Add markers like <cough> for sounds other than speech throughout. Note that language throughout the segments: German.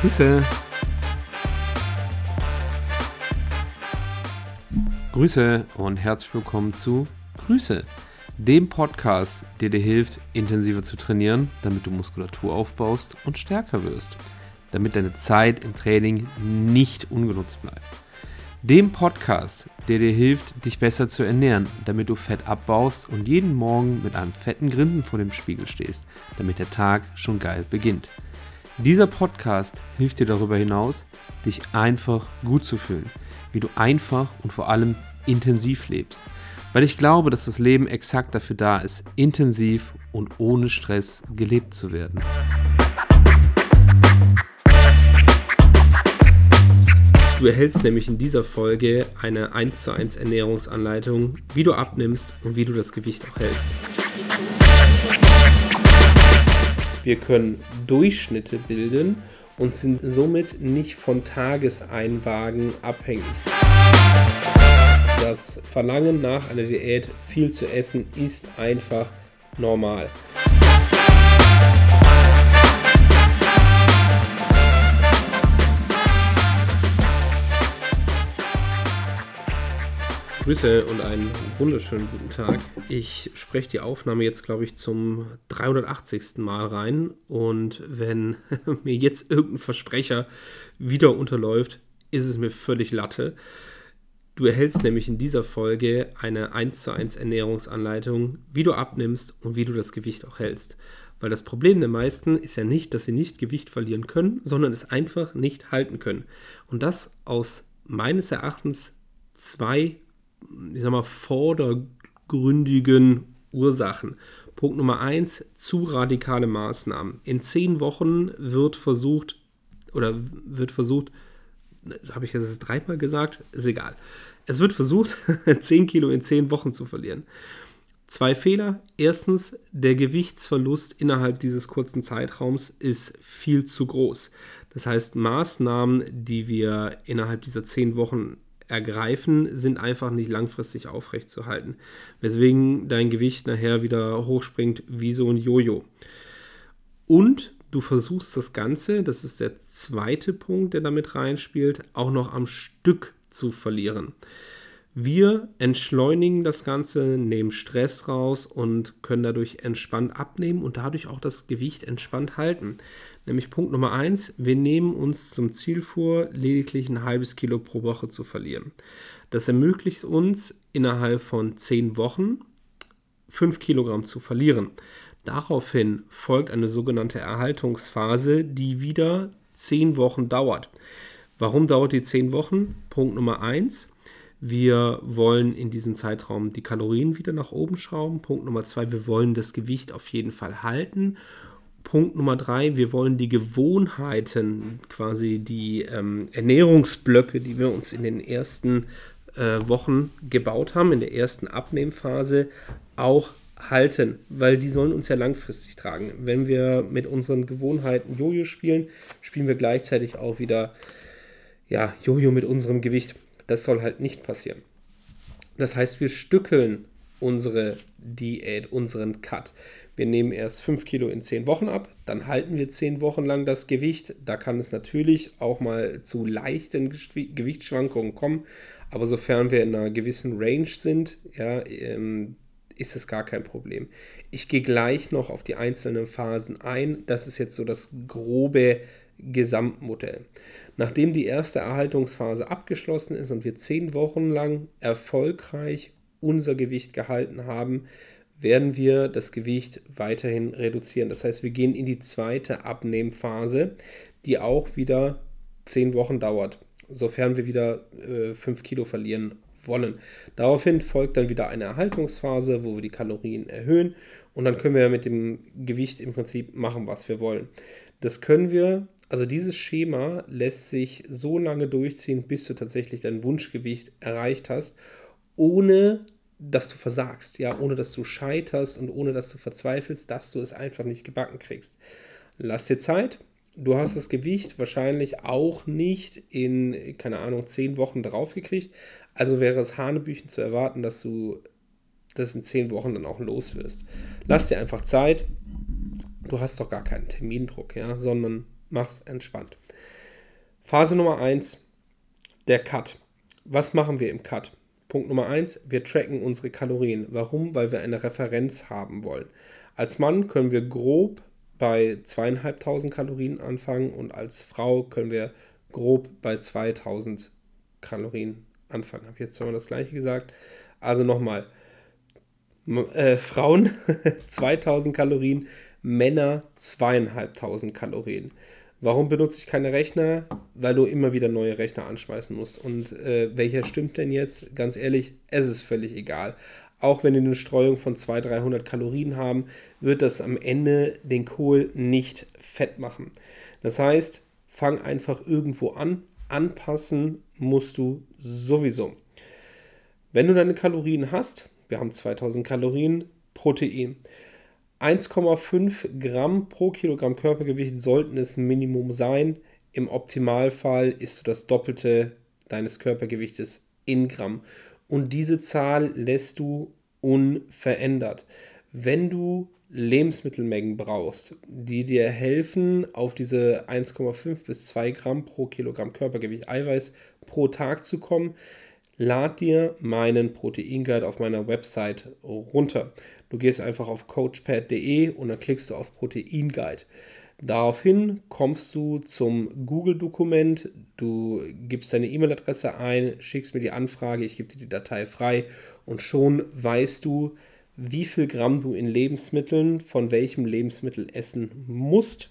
Grüße. Grüße und herzlich willkommen zu Grüße, dem Podcast, der dir hilft, intensiver zu trainieren, damit du Muskulatur aufbaust und stärker wirst, damit deine Zeit im Training nicht ungenutzt bleibt. Dem Podcast, der dir hilft, dich besser zu ernähren, damit du Fett abbaust und jeden Morgen mit einem fetten Grinsen vor dem Spiegel stehst, damit der Tag schon geil beginnt. Dieser Podcast hilft dir darüber hinaus, dich einfach gut zu fühlen, wie du einfach und vor allem intensiv lebst. Weil ich glaube, dass das Leben exakt dafür da ist, intensiv und ohne Stress gelebt zu werden. Du erhältst nämlich in dieser Folge eine 1 zu 1 Ernährungsanleitung, wie du abnimmst und wie du das Gewicht auch hältst. Wir können Durchschnitte bilden und sind somit nicht von Tageseinwagen abhängig. Das Verlangen nach einer Diät, viel zu essen, ist einfach normal. Grüße und einen wunderschönen guten Tag. Ich spreche die Aufnahme jetzt, glaube ich, zum 380. Mal rein. Und wenn <laughs> mir jetzt irgendein Versprecher wieder unterläuft, ist es mir völlig Latte. Du erhältst nämlich in dieser Folge eine 1 zu 1 Ernährungsanleitung, wie du abnimmst und wie du das Gewicht auch hältst. Weil das Problem der meisten ist ja nicht, dass sie nicht Gewicht verlieren können, sondern es einfach nicht halten können. Und das aus meines Erachtens zwei ich sag mal, vordergründigen Ursachen. Punkt Nummer eins, zu radikale Maßnahmen. In zehn Wochen wird versucht, oder wird versucht, habe ich jetzt dreimal gesagt? Ist egal. Es wird versucht, <laughs> 10 Kilo in 10 Wochen zu verlieren. Zwei Fehler. Erstens, der Gewichtsverlust innerhalb dieses kurzen Zeitraums ist viel zu groß. Das heißt, Maßnahmen, die wir innerhalb dieser 10 Wochen ergreifen, sind einfach nicht langfristig aufrechtzuerhalten. Weswegen dein Gewicht nachher wieder hochspringt wie so ein Jojo. Und du versuchst das Ganze, das ist der zweite Punkt, der damit reinspielt, auch noch am Stück zu verlieren. Wir entschleunigen das Ganze, nehmen Stress raus und können dadurch entspannt abnehmen und dadurch auch das Gewicht entspannt halten. Nämlich Punkt Nummer eins, wir nehmen uns zum Ziel vor, lediglich ein halbes Kilo pro Woche zu verlieren. Das ermöglicht uns innerhalb von zehn Wochen fünf Kilogramm zu verlieren. Daraufhin folgt eine sogenannte Erhaltungsphase, die wieder zehn Wochen dauert. Warum dauert die zehn Wochen? Punkt Nummer eins. Wir wollen in diesem Zeitraum die Kalorien wieder nach oben schrauben. Punkt Nummer zwei, wir wollen das Gewicht auf jeden Fall halten. Punkt Nummer drei, wir wollen die Gewohnheiten, quasi die ähm, Ernährungsblöcke, die wir uns in den ersten äh, Wochen gebaut haben, in der ersten Abnehmphase, auch halten, weil die sollen uns ja langfristig tragen. Wenn wir mit unseren Gewohnheiten Jojo spielen, spielen wir gleichzeitig auch wieder ja, Jojo mit unserem Gewicht. Das soll halt nicht passieren. Das heißt, wir stückeln unsere Diät, unseren Cut. Wir nehmen erst 5 Kilo in 10 Wochen ab, dann halten wir 10 Wochen lang das Gewicht. Da kann es natürlich auch mal zu leichten Gewichtsschwankungen kommen, aber sofern wir in einer gewissen Range sind, ja, ähm, ist es gar kein Problem. Ich gehe gleich noch auf die einzelnen Phasen ein. Das ist jetzt so das grobe Gesamtmodell. Nachdem die erste Erhaltungsphase abgeschlossen ist und wir 10 Wochen lang erfolgreich unser Gewicht gehalten haben, werden wir das Gewicht weiterhin reduzieren. Das heißt, wir gehen in die zweite Abnehmphase, die auch wieder 10 Wochen dauert, sofern wir wieder äh, 5 Kilo verlieren wollen. Daraufhin folgt dann wieder eine Erhaltungsphase, wo wir die Kalorien erhöhen und dann können wir mit dem Gewicht im Prinzip machen, was wir wollen. Das können wir, also dieses Schema lässt sich so lange durchziehen, bis du tatsächlich dein Wunschgewicht erreicht hast, ohne dass du versagst, ja, ohne dass du scheiterst und ohne dass du verzweifelst, dass du es einfach nicht gebacken kriegst. Lass dir Zeit. Du hast das Gewicht wahrscheinlich auch nicht in, keine Ahnung, zehn Wochen draufgekriegt. Also wäre es Hanebüchen zu erwarten, dass du das in zehn Wochen dann auch los wirst. Lass dir einfach Zeit. Du hast doch gar keinen Termindruck, ja, sondern mach's entspannt. Phase Nummer 1, der Cut. Was machen wir im Cut? Punkt Nummer 1, wir tracken unsere Kalorien. Warum? Weil wir eine Referenz haben wollen. Als Mann können wir grob bei zweieinhalbtausend Kalorien anfangen und als Frau können wir grob bei 2000 Kalorien anfangen. Habe ich jetzt zweimal das gleiche gesagt. Also nochmal, äh, Frauen <laughs> 2000 Kalorien, Männer zweieinhalbtausend Kalorien. Warum benutze ich keine Rechner? Weil du immer wieder neue Rechner anschmeißen musst. Und äh, welcher stimmt denn jetzt? Ganz ehrlich, es ist völlig egal. Auch wenn die eine Streuung von 200, 300 Kalorien haben, wird das am Ende den Kohl nicht fett machen. Das heißt, fang einfach irgendwo an. Anpassen musst du sowieso. Wenn du deine Kalorien hast, wir haben 2000 Kalorien, Protein. 1,5 Gramm pro Kilogramm Körpergewicht sollten es Minimum sein. Im Optimalfall ist du das Doppelte deines Körpergewichtes in Gramm. Und diese Zahl lässt du unverändert. Wenn du Lebensmittelmengen brauchst, die dir helfen, auf diese 1,5 bis 2 Gramm pro Kilogramm Körpergewicht Eiweiß pro Tag zu kommen, lad dir meinen Proteinguide auf meiner Website runter. Du gehst einfach auf coachpad.de und dann klickst du auf Proteinguide. Daraufhin kommst du zum Google-Dokument, du gibst deine E-Mail-Adresse ein, schickst mir die Anfrage, ich gebe dir die Datei frei und schon weißt du, wie viel Gramm du in Lebensmitteln von welchem Lebensmittel essen musst,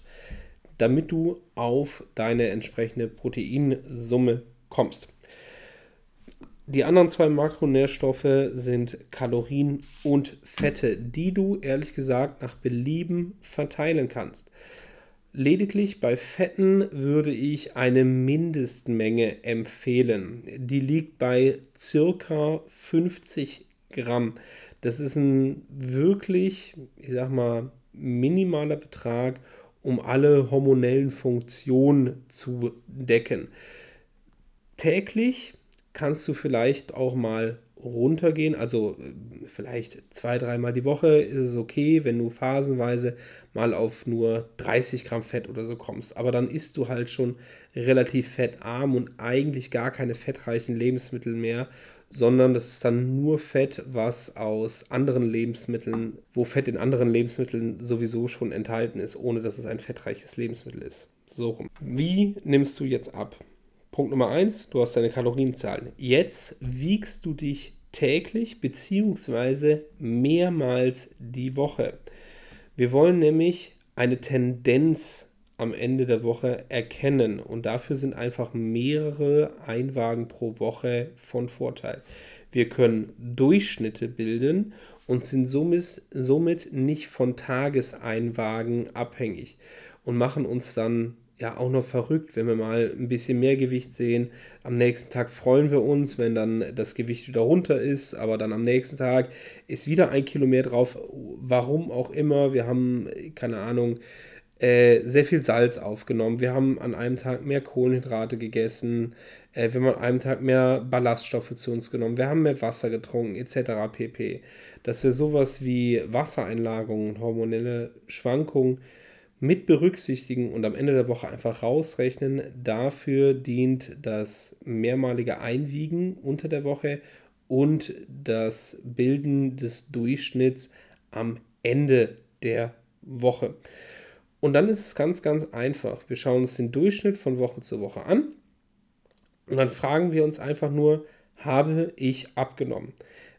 damit du auf deine entsprechende Proteinsumme kommst. Die anderen zwei Makronährstoffe sind Kalorien und Fette, die du ehrlich gesagt nach Belieben verteilen kannst. Lediglich bei Fetten würde ich eine Mindestmenge empfehlen. Die liegt bei circa 50 Gramm. Das ist ein wirklich, ich sag mal, minimaler Betrag, um alle hormonellen Funktionen zu decken. Täglich kannst du vielleicht auch mal runtergehen. Also äh, vielleicht zwei, dreimal die Woche ist es okay, wenn du phasenweise mal auf nur 30 Gramm Fett oder so kommst. Aber dann isst du halt schon relativ fettarm und eigentlich gar keine fettreichen Lebensmittel mehr, sondern das ist dann nur Fett, was aus anderen Lebensmitteln, wo Fett in anderen Lebensmitteln sowieso schon enthalten ist, ohne dass es ein fettreiches Lebensmittel ist. So rum. Wie nimmst du jetzt ab? Punkt Nummer eins, du hast deine Kalorienzahlen. Jetzt wiegst du dich täglich bzw. mehrmals die Woche. Wir wollen nämlich eine Tendenz am Ende der Woche erkennen und dafür sind einfach mehrere Einwagen pro Woche von Vorteil. Wir können Durchschnitte bilden und sind somit nicht von Tageseinwagen abhängig und machen uns dann ja auch noch verrückt, wenn wir mal ein bisschen mehr Gewicht sehen. Am nächsten Tag freuen wir uns, wenn dann das Gewicht wieder runter ist, aber dann am nächsten Tag ist wieder ein Kilo mehr drauf. Warum auch immer. Wir haben, keine Ahnung, äh, sehr viel Salz aufgenommen. Wir haben an einem Tag mehr Kohlenhydrate gegessen. Äh, wir haben an einem Tag mehr Ballaststoffe zu uns genommen. Wir haben mehr Wasser getrunken, etc. pp. Dass wir sowas wie Wassereinlagerungen, hormonelle Schwankungen mit berücksichtigen und am Ende der Woche einfach rausrechnen. Dafür dient das mehrmalige Einwiegen unter der Woche und das Bilden des Durchschnitts am Ende der Woche. Und dann ist es ganz, ganz einfach. Wir schauen uns den Durchschnitt von Woche zu Woche an und dann fragen wir uns einfach nur, habe ich abgenommen?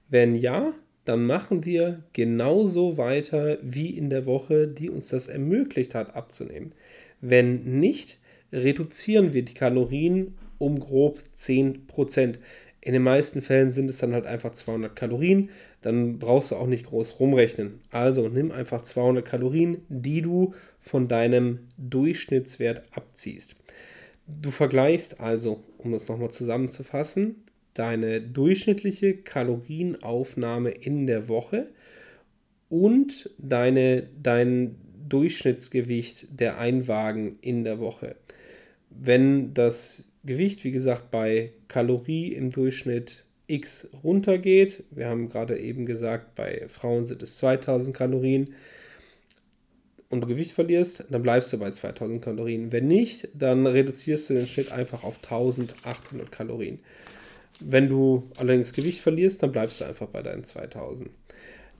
Wenn ja, dann machen wir genauso weiter wie in der Woche, die uns das ermöglicht hat, abzunehmen. Wenn nicht, reduzieren wir die Kalorien um grob 10%. In den meisten Fällen sind es dann halt einfach 200 Kalorien. Dann brauchst du auch nicht groß rumrechnen. Also nimm einfach 200 Kalorien, die du von deinem Durchschnittswert abziehst. Du vergleichst also, um das nochmal zusammenzufassen, deine durchschnittliche Kalorienaufnahme in der Woche und deine, dein Durchschnittsgewicht der Einwagen in der Woche. Wenn das Gewicht, wie gesagt, bei Kalorie im Durchschnitt x runtergeht, wir haben gerade eben gesagt, bei Frauen sind es 2000 Kalorien, und du Gewicht verlierst, dann bleibst du bei 2000 Kalorien. Wenn nicht, dann reduzierst du den Schnitt einfach auf 1800 Kalorien. Wenn du allerdings Gewicht verlierst, dann bleibst du einfach bei deinen 2000.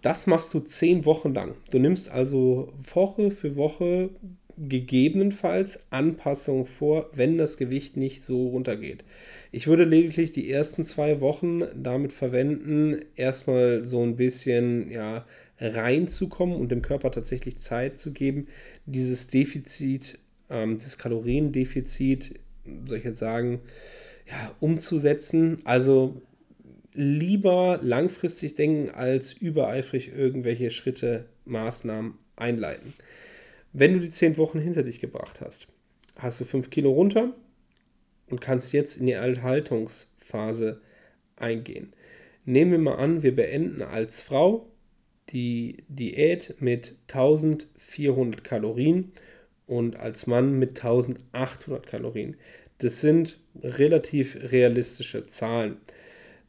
Das machst du 10 Wochen lang. Du nimmst also Woche für Woche gegebenenfalls Anpassungen vor, wenn das Gewicht nicht so runtergeht. Ich würde lediglich die ersten zwei Wochen damit verwenden, erstmal so ein bisschen ja, reinzukommen und dem Körper tatsächlich Zeit zu geben, dieses Defizit, ähm, dieses Kaloriendefizit, soll ich jetzt sagen, ja, umzusetzen. Also lieber langfristig denken, als übereifrig irgendwelche Schritte, Maßnahmen einleiten. Wenn du die zehn Wochen hinter dich gebracht hast, hast du fünf Kilo runter und kannst jetzt in die Erhaltungsphase eingehen. Nehmen wir mal an, wir beenden als Frau die Diät mit 1400 Kalorien und als Mann mit 1800 Kalorien. Das sind relativ realistische Zahlen.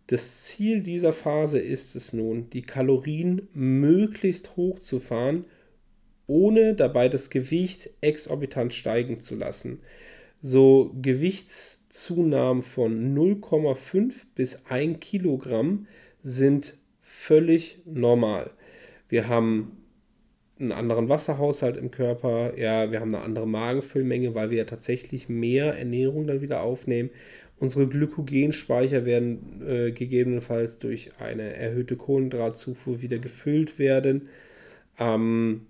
Das Ziel dieser Phase ist es nun, die Kalorien möglichst hoch zu fahren, ohne dabei das Gewicht exorbitant steigen zu lassen. So Gewichtszunahmen von 0,5 bis 1 Kilogramm sind völlig normal. Wir haben einen anderen Wasserhaushalt im Körper, ja, wir haben eine andere Magenfüllmenge, weil wir ja tatsächlich mehr Ernährung dann wieder aufnehmen. Unsere Glykogenspeicher werden äh, gegebenenfalls durch eine erhöhte Kohlenhydratzufuhr wieder gefüllt werden. Ähm,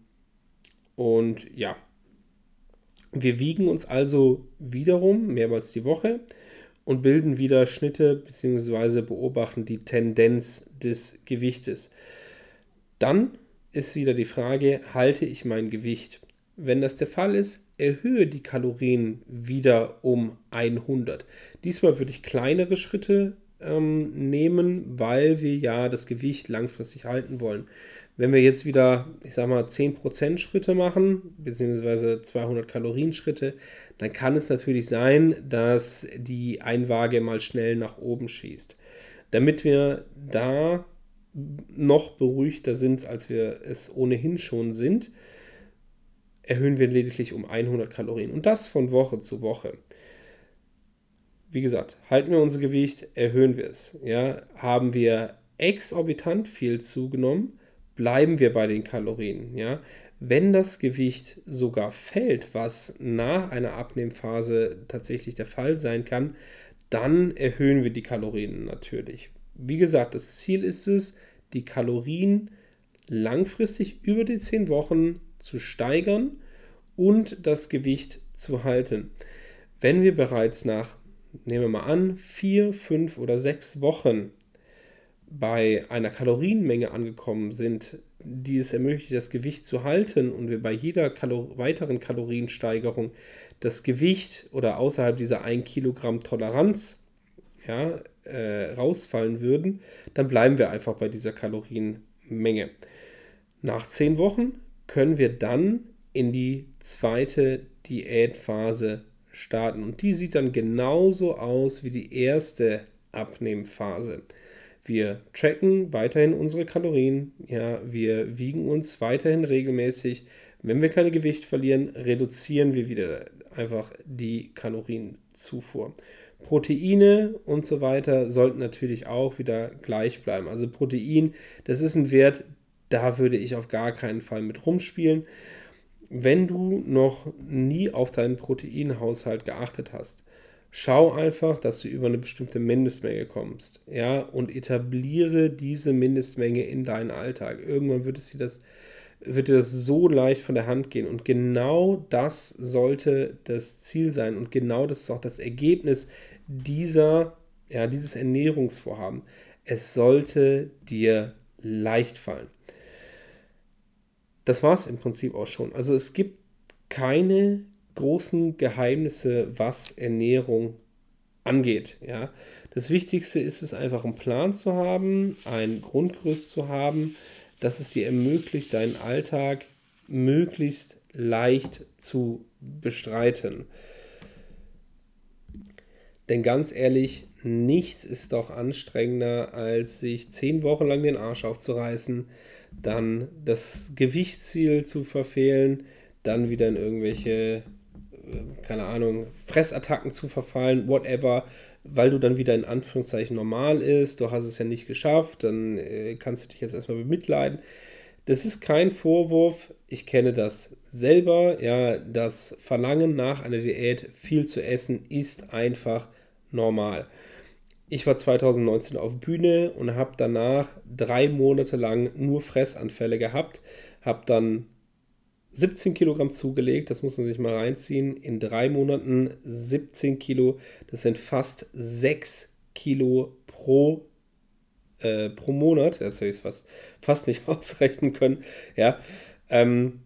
und ja, wir wiegen uns also wiederum mehrmals die Woche und bilden wieder Schnitte bzw. beobachten die Tendenz des Gewichtes. Dann ist wieder die Frage, halte ich mein Gewicht? Wenn das der Fall ist, erhöhe die Kalorien wieder um 100. Diesmal würde ich kleinere Schritte ähm, nehmen, weil wir ja das Gewicht langfristig halten wollen. Wenn wir jetzt wieder, ich sag mal, 10% Schritte machen, beziehungsweise 200 Kalorien Schritte, dann kann es natürlich sein, dass die Einwaage mal schnell nach oben schießt. Damit wir da noch beruhigter sind, als wir es ohnehin schon sind, erhöhen wir lediglich um 100 Kalorien und das von Woche zu Woche. Wie gesagt, halten wir unser Gewicht, erhöhen wir es. Ja, haben wir exorbitant viel zugenommen, bleiben wir bei den Kalorien. Ja, wenn das Gewicht sogar fällt, was nach einer Abnehmphase tatsächlich der Fall sein kann, dann erhöhen wir die Kalorien natürlich wie gesagt, das Ziel ist es, die Kalorien langfristig über die 10 Wochen zu steigern und das Gewicht zu halten. Wenn wir bereits nach, nehmen wir mal an, 4, 5 oder 6 Wochen bei einer Kalorienmenge angekommen sind, die es ermöglicht, das Gewicht zu halten und wir bei jeder Kalor weiteren Kaloriensteigerung das Gewicht oder außerhalb dieser 1 Kilogramm Toleranz ja, äh, rausfallen würden, dann bleiben wir einfach bei dieser Kalorienmenge. Nach zehn Wochen können wir dann in die zweite Diätphase starten. Und die sieht dann genauso aus wie die erste Abnehmphase. Wir tracken weiterhin unsere Kalorien, ja, wir wiegen uns weiterhin regelmäßig. Wenn wir kein Gewicht verlieren, reduzieren wir wieder einfach die Kalorienzufuhr. Proteine und so weiter sollten natürlich auch wieder gleich bleiben. Also Protein, das ist ein Wert, da würde ich auf gar keinen Fall mit rumspielen. Wenn du noch nie auf deinen Proteinhaushalt geachtet hast, schau einfach, dass du über eine bestimmte Mindestmenge kommst, ja, und etabliere diese Mindestmenge in deinen Alltag. Irgendwann wird es dir das wird dir das so leicht von der Hand gehen. Und genau das sollte das Ziel sein. Und genau das ist auch das Ergebnis dieser, ja, dieses Ernährungsvorhaben. Es sollte dir leicht fallen. Das war es im Prinzip auch schon. Also es gibt keine großen Geheimnisse, was Ernährung angeht. Ja. Das Wichtigste ist es einfach, einen Plan zu haben, ein Grundgerüst zu haben, das es dir ermöglicht, deinen Alltag möglichst leicht zu bestreiten. Denn ganz ehrlich, nichts ist doch anstrengender, als sich zehn Wochen lang den Arsch aufzureißen, dann das Gewichtsziel zu verfehlen, dann wieder in irgendwelche, äh, keine Ahnung, Fressattacken zu verfallen, whatever, weil du dann wieder in Anführungszeichen normal ist, du hast es ja nicht geschafft, dann äh, kannst du dich jetzt erstmal bemitleiden. Das ist kein Vorwurf, ich kenne das selber, ja, das Verlangen nach einer Diät, viel zu essen, ist einfach normal. Ich war 2019 auf Bühne und habe danach drei Monate lang nur Fressanfälle gehabt, habe dann 17 Kilogramm zugelegt, das muss man sich mal reinziehen. In drei Monaten 17 Kilo, das sind fast 6 Kilo pro, äh, pro Monat. Jetzt habe ich es fast, fast nicht <laughs> ausrechnen können. Ja. Ähm,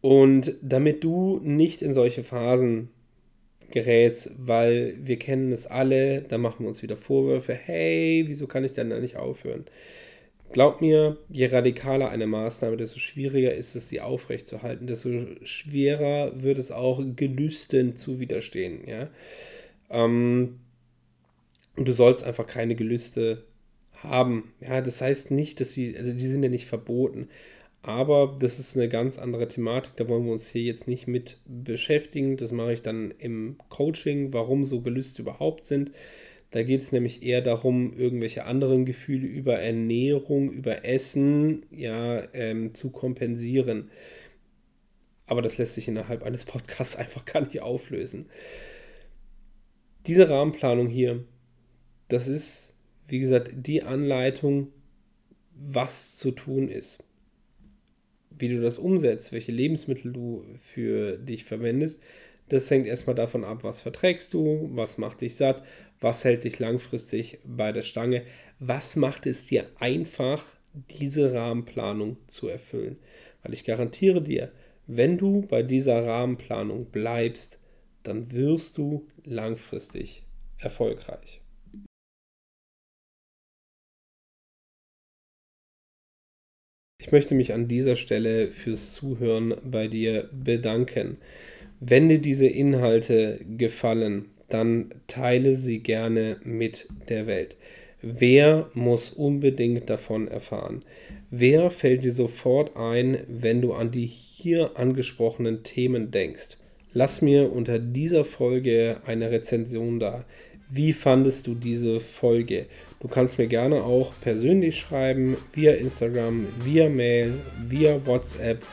und damit du nicht in solche Phasen gerätst, weil wir kennen es alle, da machen wir uns wieder Vorwürfe, hey, wieso kann ich denn da nicht aufhören? Glaub mir, je radikaler eine Maßnahme, desto schwieriger ist es, sie aufrechtzuerhalten, desto schwerer wird es auch Gelüsten zu widerstehen. Ja? Ähm, und du sollst einfach keine Gelüste haben. Ja, das heißt nicht, dass sie, also die sind ja nicht verboten. Aber das ist eine ganz andere Thematik, da wollen wir uns hier jetzt nicht mit beschäftigen. Das mache ich dann im Coaching, warum so Gelüste überhaupt sind. Da geht es nämlich eher darum, irgendwelche anderen Gefühle über Ernährung, über Essen ja, ähm, zu kompensieren. Aber das lässt sich innerhalb eines Podcasts <laughs> einfach gar nicht auflösen. Diese Rahmenplanung hier, das ist, wie gesagt, die Anleitung, was zu tun ist. Wie du das umsetzt, welche Lebensmittel du für dich verwendest, das hängt erstmal davon ab, was verträgst du, was macht dich satt, was hält dich langfristig bei der Stange, was macht es dir einfach, diese Rahmenplanung zu erfüllen. Weil ich garantiere dir, wenn du bei dieser Rahmenplanung bleibst, dann wirst du langfristig erfolgreich. Ich möchte mich an dieser Stelle fürs Zuhören bei dir bedanken. Wenn dir diese Inhalte gefallen, dann teile sie gerne mit der Welt. Wer muss unbedingt davon erfahren? Wer fällt dir sofort ein, wenn du an die hier angesprochenen Themen denkst? Lass mir unter dieser Folge eine Rezension da. Wie fandest du diese Folge? Du kannst mir gerne auch persönlich schreiben, via Instagram, via Mail, via WhatsApp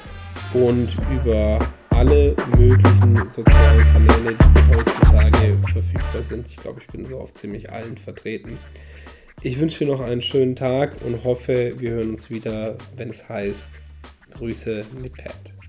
und über alle möglichen sozialen Kanäle, die heutzutage verfügbar sind. Ich glaube, ich bin so auf ziemlich allen vertreten. Ich wünsche dir noch einen schönen Tag und hoffe, wir hören uns wieder, wenn es heißt Grüße mit Pat.